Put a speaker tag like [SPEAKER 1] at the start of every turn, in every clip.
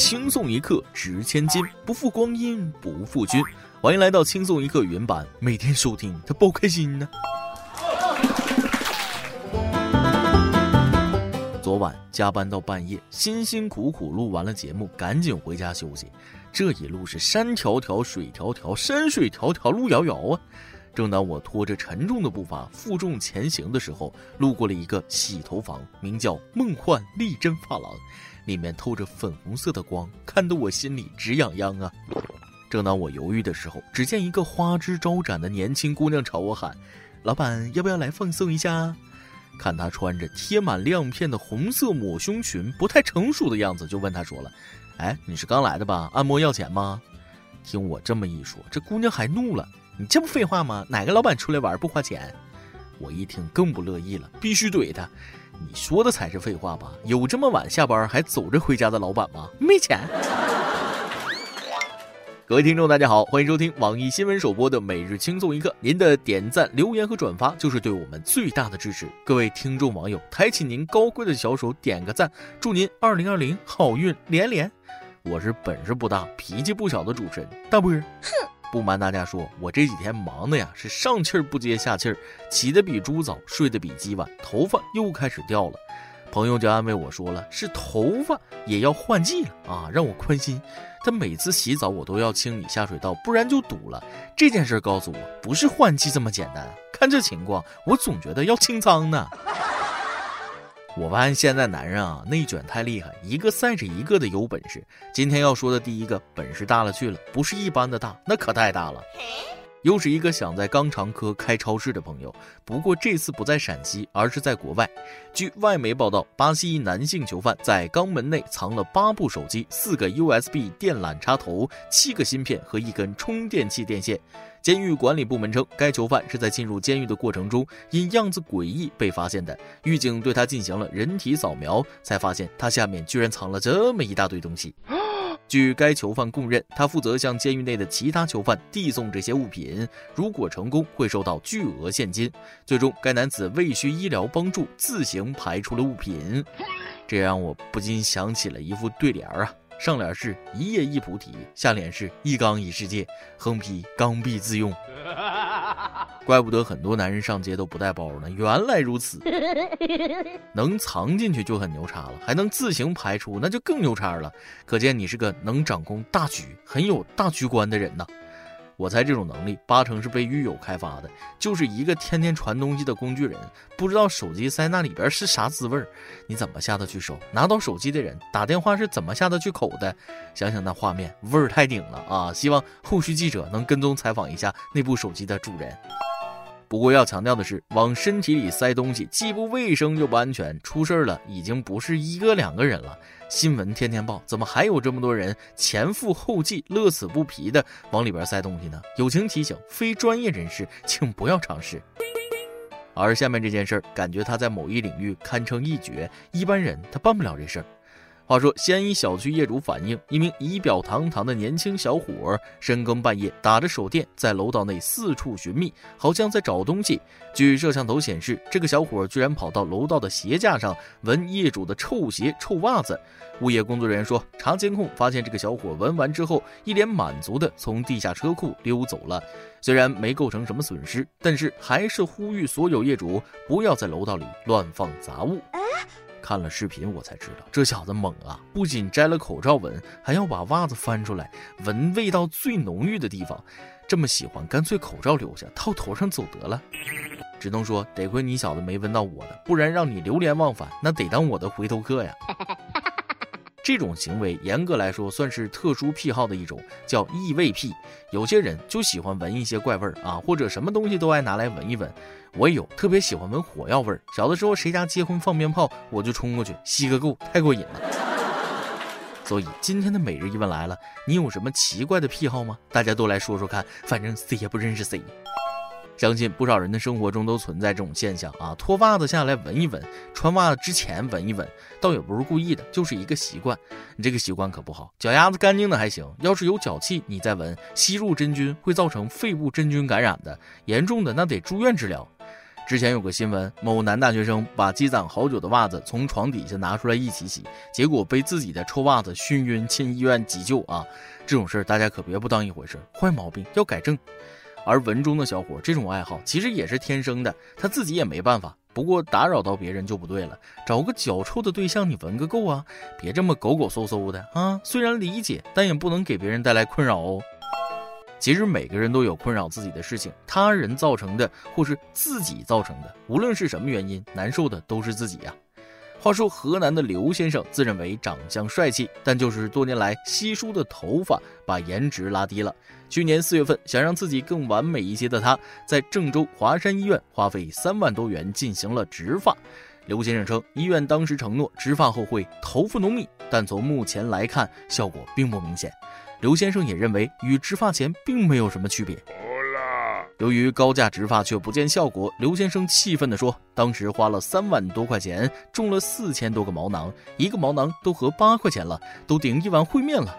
[SPEAKER 1] 轻松一刻值千金，不负光阴不负君。欢迎来到轻松一刻原版，每天收听它包开心呢。昨晚加班到半夜，辛辛苦苦录完了节目，赶紧回家休息。这一路是山迢迢水迢迢，山水迢迢路遥遥啊！正当我拖着沉重的步伐负重前行的时候，路过了一个洗头房，名叫梦幻丽珍发廊，里面透着粉红色的光，看得我心里直痒痒啊！正当我犹豫的时候，只见一个花枝招展的年轻姑娘朝我喊：“老板，要不要来放松一下？”看她穿着贴满亮片的红色抹胸裙，不太成熟的样子，就问她说了：“哎，你是刚来的吧？按摩要钱吗？”听我这么一说，这姑娘还怒了：“你这不废话吗？哪个老板出来玩不花钱？”我一听更不乐意了，必须怼他：“你说的才是废话吧？有这么晚下班还走着回家的老板吗？没钱！”各位听众，大家好，欢迎收听网易新闻首播的每日轻松一刻。您的点赞、留言和转发就是对我们最大的支持。各位听众网友，抬起您高贵的小手，点个赞，祝您二零二零好运连连。我是本事不大、脾气不小的主持人大波。哼，不瞒大家说，我这几天忙的呀，是上气儿不接下气儿，起得比猪早，睡得比鸡晚，头发又开始掉了。朋友就安慰我说了：“是头发也要换季了啊，让我宽心。他每次洗澡我都要清理下水道，不然就堵了。这件事告诉我，不是换季这么简单。看这情况，我总觉得要清仓呢。我发现现在男人啊，内卷太厉害，一个赛着一个的有本事。今天要说的第一个本事大了去了，不是一般的大，那可太大了。”又是一个想在肛肠科开超市的朋友，不过这次不在陕西，而是在国外。据外媒报道，巴西一男性囚犯在肛门内藏了八部手机、四个 USB 电缆插头、七个芯片和一根充电器电线。监狱管理部门称，该囚犯是在进入监狱的过程中因样子诡异被发现的。狱警对他进行了人体扫描，才发现他下面居然藏了这么一大堆东西。据该囚犯供认，他负责向监狱内的其他囚犯递送这些物品，如果成功，会收到巨额现金。最终，该男子未需医疗帮助，自行排出了物品，这让我不禁想起了一副对联啊。上联是一叶一菩提，下联是一缸一世界，横批刚愎自用。怪不得很多男人上街都不带包呢，原来如此。能藏进去就很牛叉了，还能自行排出，那就更牛叉了。可见你是个能掌控大局、很有大局观的人呐。我猜这种能力八成是被狱友开发的，就是一个天天传东西的工具人，不知道手机塞那里边是啥滋味儿，你怎么下得去手？拿到手机的人打电话是怎么下得去口的？想想那画面，味儿太顶了啊！希望后续记者能跟踪采访一下那部手机的主人。不过要强调的是，往身体里塞东西既不卫生又不安全，出事儿了已经不是一个两个人了。新闻天天报，怎么还有这么多人前赴后继、乐此不疲的往里边塞东西呢？友情提醒：非专业人士请不要尝试。而下面这件事儿，感觉他在某一领域堪称一绝，一般人他办不了这事儿。话说，西安一小区业主反映，一名仪表堂堂的年轻小伙深更半夜打着手电在楼道内四处寻觅，好像在找东西。据摄像头显示，这个小伙居然跑到楼道的鞋架上闻业主的臭鞋、臭袜子。物业工作人员说，查监控发现，这个小伙闻完之后，一脸满足的从地下车库溜走了。虽然没构成什么损失，但是还是呼吁所有业主不要在楼道里乱放杂物。看了视频，我才知道这小子猛啊！不仅摘了口罩闻，还要把袜子翻出来闻味道最浓郁的地方。这么喜欢，干脆口罩留下，套头上走得了。只能说得亏你小子没闻到我的，不然让你流连忘返，那得当我的回头客呀。这种行为严格来说算是特殊癖好的一种，叫异味癖。有些人就喜欢闻一些怪味儿啊，或者什么东西都爱拿来闻一闻。我也有特别喜欢闻火药味儿。小的时候谁家结婚放鞭炮，我就冲过去吸个够，太过瘾了。所以今天的每日一问来了，你有什么奇怪的癖好吗？大家都来说说看，反正谁也不认识谁。相信不少人的生活中都存在这种现象啊，脱袜子下来闻一闻，穿袜子之前闻一闻，倒也不是故意的，就是一个习惯。你这个习惯可不好，脚丫子干净的还行，要是有脚气，你再闻，吸入真菌会造成肺部真菌感染的，严重的那得住院治疗。之前有个新闻，某男大学生把积攒好久的袜子从床底下拿出来一起洗，结果被自己的臭袜子熏晕，进医院急救啊！这种事儿大家可别不当一回事，坏毛病要改正。而文中的小伙这种爱好其实也是天生的，他自己也没办法。不过打扰到别人就不对了，找个脚臭的对象你闻个够啊！别这么狗狗嗖嗖的啊！虽然理解，但也不能给别人带来困扰哦。其实每个人都有困扰自己的事情，他人造成的或是自己造成的，无论是什么原因，难受的都是自己呀。话说河南的刘先生自认为长相帅气，但就是多年来稀疏的头发把颜值拉低了。去年四月份，想让自己更完美一些的他，在郑州华山医院花费三万多元进行了植发。刘先生称，医院当时承诺植发后会头发浓密，但从目前来看，效果并不明显。刘先生也认为，与植发前并没有什么区别。由于高价植发却不见效果，刘先生气愤地说：“当时花了三万多块钱，种了四千多个毛囊，一个毛囊都合八块钱了，都顶一碗烩面了。”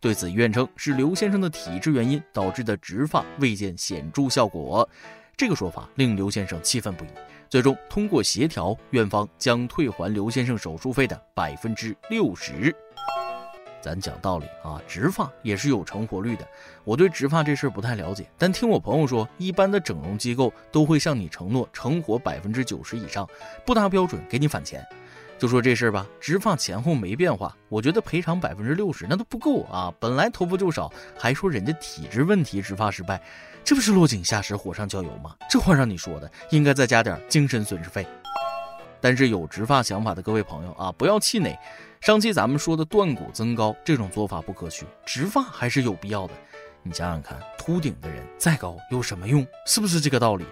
[SPEAKER 1] 对此，医院称是刘先生的体质原因导致的植发未见显著效果。这个说法令刘先生气愤不已。最终通过协调，院方将退还刘先生手术费的百分之六十。咱讲道理啊，植发也是有成活率的。我对植发这事儿不太了解，但听我朋友说，一般的整容机构都会向你承诺成活百分之九十以上，不达标准给你返钱。就说这事儿吧，植发前后没变化，我觉得赔偿百分之六十那都不够啊。本来头发就少，还说人家体质问题植发失败，这不是落井下石、火上浇油吗？这话让你说的，应该再加点精神损失费。但是有植发想法的各位朋友啊，不要气馁。上期咱们说的断骨增高这种做法不可取，植发还是有必要的。你想想看，秃顶的人再高有什么用？是不是这个道理？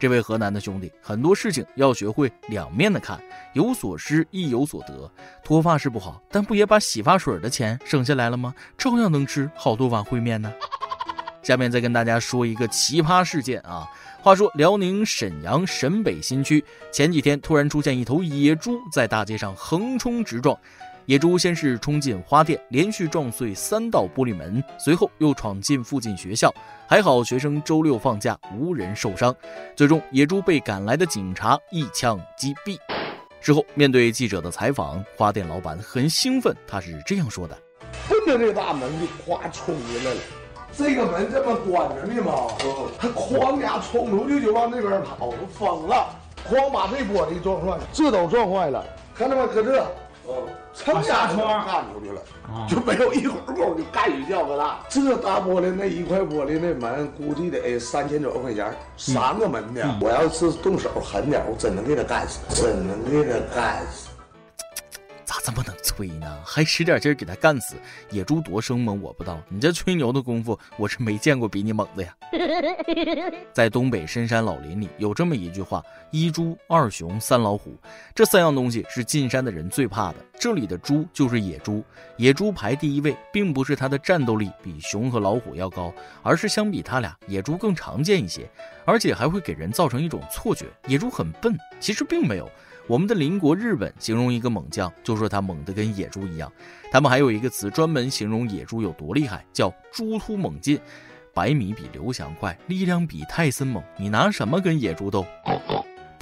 [SPEAKER 1] 这位河南的兄弟，很多事情要学会两面的看，有所失亦有所得。脱发是不好，但不也把洗发水的钱省下来了吗？照样能吃好多碗烩面呢。下面再跟大家说一个奇葩事件啊。话说，辽宁沈阳沈北新区前几天突然出现一头野猪在大街上横冲直撞，野猪先是冲进花店，连续撞碎三道玻璃门，随后又闯进附近学校，还好学生周六放假，无人受伤。最终，野猪被赶来的警察一枪击毙。事后，面对记者的采访，花店老板很兴奋，他是这样说的：“
[SPEAKER 2] 奔着这大门就哗冲进来了。”这个门这么关着呢吗？他哐家冲出去就往那边跑，都疯了，哐把这玻璃撞坏了，这都撞坏了，看到吗？搁这，嗯，蹭下窗干出去了，就没有一会儿功夫就干一叫个大，这大玻璃那一块玻璃那门估计得三千多块钱，三个门呢，我要是动手狠点，我真能给他干死，真能给他干死。
[SPEAKER 1] 咋这么能吹呢？还使点劲给他干死？野猪多生猛，我不知道。你这吹牛的功夫，我是没见过比你猛的呀。在东北深山老林里，有这么一句话：一猪、二熊、三老虎。这三样东西是进山的人最怕的。这里的猪就是野猪，野猪排第一位，并不是它的战斗力比熊和老虎要高，而是相比它俩，野猪更常见一些，而且还会给人造成一种错觉：野猪很笨。其实并没有。我们的邻国日本形容一个猛将，就说他猛得跟野猪一样。他们还有一个词专门形容野猪有多厉害，叫“猪突猛进”。百米比刘翔快，力量比泰森猛，你拿什么跟野猪斗？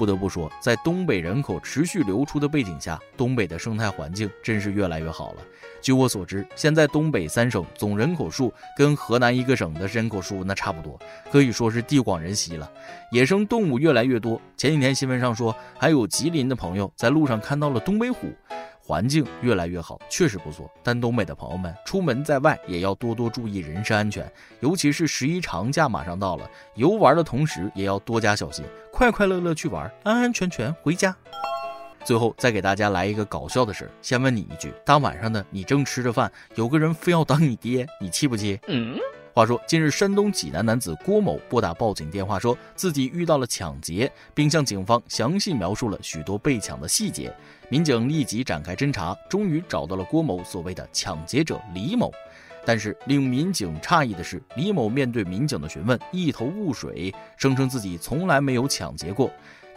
[SPEAKER 1] 不得不说，在东北人口持续流出的背景下，东北的生态环境真是越来越好了。据我所知，现在东北三省总人口数跟河南一个省的人口数那差不多，可以说是地广人稀了。野生动物越来越多。前几天新闻上说，还有吉林的朋友在路上看到了东北虎。环境越来越好，确实不错。但东北的朋友们出门在外也要多多注意人身安全，尤其是十一长假马上到了，游玩的同时也要多加小心，快快乐乐去玩，安安全全回家。最后再给大家来一个搞笑的事儿，先问你一句：大晚上的，你正吃着饭，有个人非要当你爹，你气不气？嗯。话说，近日山东济南男子郭某拨打报警电话，说自己遇到了抢劫，并向警方详细描述了许多被抢的细节。民警立即展开侦查，终于找到了郭某所谓的抢劫者李某。但是令民警诧异的是，李某面对民警的询问，一头雾水，声称自己从来没有抢劫过。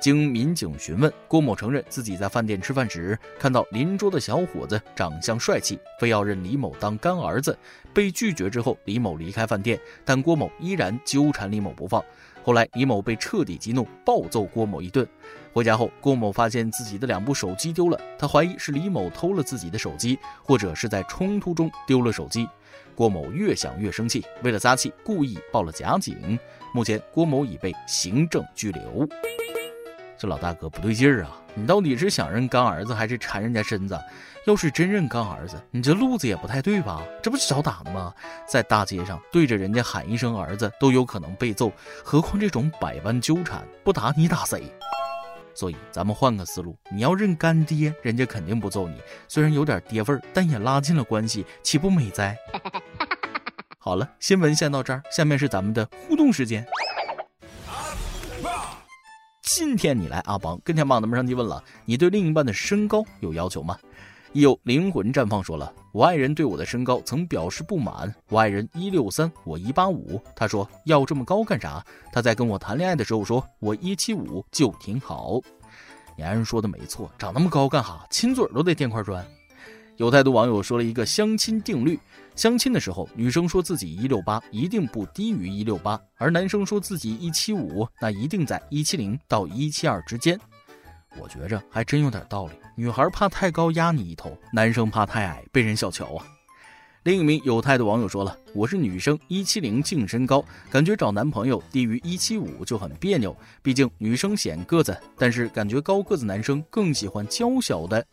[SPEAKER 1] 经民警询问，郭某承认自己在饭店吃饭时看到邻桌的小伙子长相帅气，非要认李某当干儿子。被拒绝之后，李某离开饭店，但郭某依然纠缠李某不放。后来李某被彻底激怒，暴揍郭某一顿。回家后，郭某发现自己的两部手机丢了，他怀疑是李某偷了自己的手机，或者是在冲突中丢了手机。郭某越想越生气，为了撒气，故意报了假警。目前，郭某已被行政拘留。这老大哥不对劲儿啊！你到底是想认干儿子，还是缠人家身子？要是真认干儿子，你这路子也不太对吧？这不是找打的吗？在大街上对着人家喊一声儿子，都有可能被揍，何况这种百般纠缠，不打你打谁？所以咱们换个思路，你要认干爹，人家肯定不揍你。虽然有点爹味儿，但也拉近了关系，岂不美哉？好了，新闻先到这儿，下面是咱们的互动时间。今天你来阿邦跟前，榜的们上去问了：你对另一半的身高有要求吗？有灵魂绽放说了，我爱人对我的身高曾表示不满。我爱人一六三，我一八五，他说要这么高干啥？他在跟我谈恋爱的时候说我一七五就挺好。你爱人说的没错，长那么高干哈？亲嘴都得垫块砖。有太多网友说了一个相亲定律：相亲的时候，女生说自己一六八，一定不低于一六八；而男生说自己一七五，那一定在一七零到一七二之间。我觉着还真有点道理。女孩怕太高压你一头，男生怕太矮被人小瞧啊。另一名有态的网友说了：“我是女生，一七零净身高，感觉找男朋友低于一七五就很别扭。毕竟女生显个子，但是感觉高个子男生更喜欢娇小的。”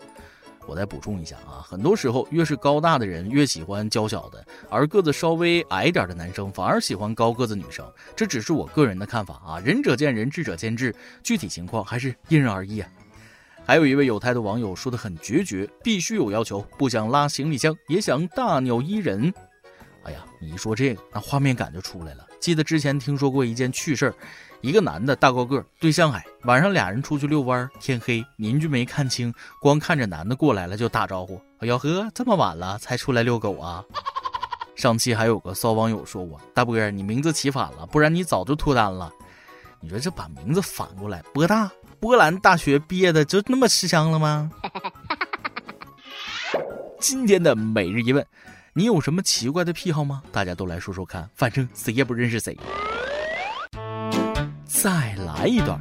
[SPEAKER 1] 我再补充一下啊，很多时候越是高大的人越喜欢娇小的，而个子稍微矮点的男生反而喜欢高个子女生。这只是我个人的看法啊，仁者见仁，智者见智，具体情况还是因人而异啊。还有一位有态的网友说的很决绝，必须有要求，不想拉行李箱，也想大鸟依人。哎呀，你一说这个，那画面感就出来了。记得之前听说过一件趣事儿，一个男的大高个，对象矮，晚上俩人出去遛弯，天黑，邻居没看清，光看着男的过来了就打招呼：“哎呦呵，这么晚了才出来遛狗啊？”上期还有个骚网友说我：“大波儿，你名字起反了，不然你早就脱单了。”你说这把名字反过来，波大。波兰大学毕业的就那么吃香了吗？今天的每日一问，你有什么奇怪的癖好吗？大家都来说说看，反正谁也不认识谁。再来一段，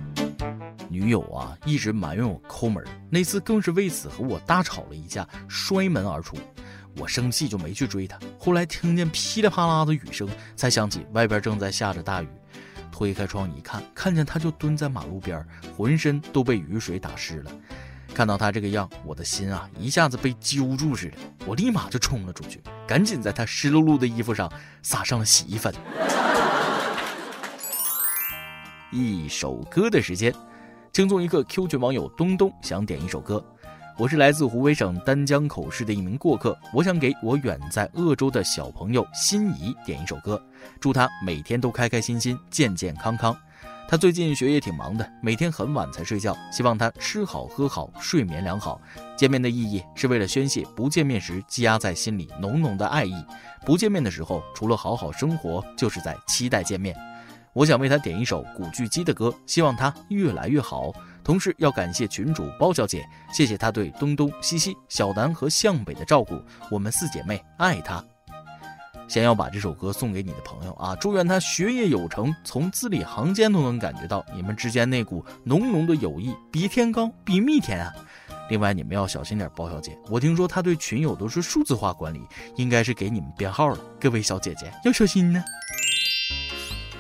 [SPEAKER 1] 女友啊一直埋怨我抠门，那次更是为此和我大吵了一架，摔门而出。我生气就没去追她，后来听见噼里啪啦的雨声，才想起外边正在下着大雨。推开窗一看，看见她就蹲在马路边，浑身都被雨水打湿了。看到她这个样，我的心啊一下子被揪住似的。我立马就冲了出去，赶紧在她湿漉漉的衣服上撒上了洗衣粉。一首歌的时间，轻松一刻。Q 群网友东东想点一首歌。我是来自湖北省丹江口市的一名过客，我想给我远在鄂州的小朋友心怡点一首歌，祝他每天都开开心心、健健康康。他最近学业挺忙的，每天很晚才睡觉，希望他吃好喝好，睡眠良好。见面的意义是为了宣泄不见面时积压在心里浓浓的爱意，不见面的时候除了好好生活，就是在期待见面。我想为他点一首古巨基的歌，希望他越来越好。同时要感谢群主包小姐，谢谢她对东东、西西、小南和向北的照顾，我们四姐妹爱她。先要把这首歌送给你的朋友啊，祝愿他学业有成，从字里行间都能感觉到你们之间那股浓浓的友谊，比天高，比蜜甜啊。另外你们要小心点，包小姐，我听说她对群友都是数字化管理，应该是给你们编号了，各位小姐姐要小心呢。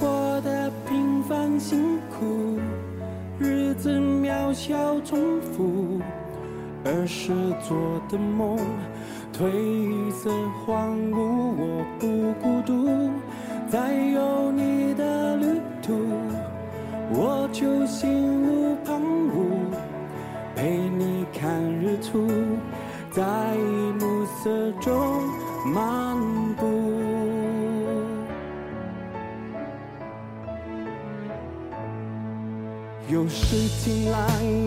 [SPEAKER 1] 过得平凡辛苦，日子渺小重复，
[SPEAKER 3] 儿时做的梦，褪色荒芜，我不孤独。再有你的旅途，我就心无旁骛，陪你看日出，在暮色中漫步。有时晴朗，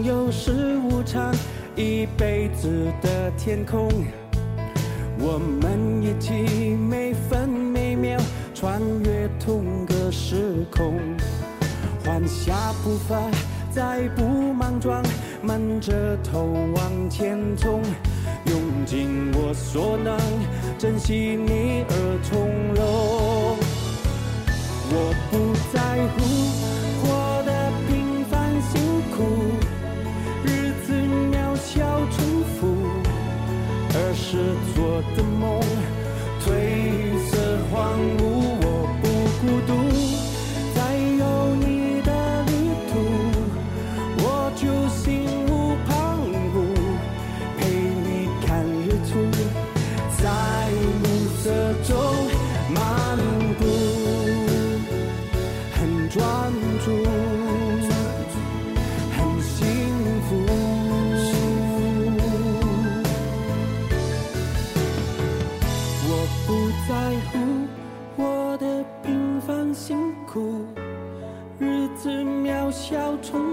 [SPEAKER 3] 有时无常，一辈子的天空，我们一起每分每秒。穿越同个时空，缓下步伐，再不莽撞，闷着头往前冲，用尽我所能，珍惜你而从容。我不在乎做的梦，从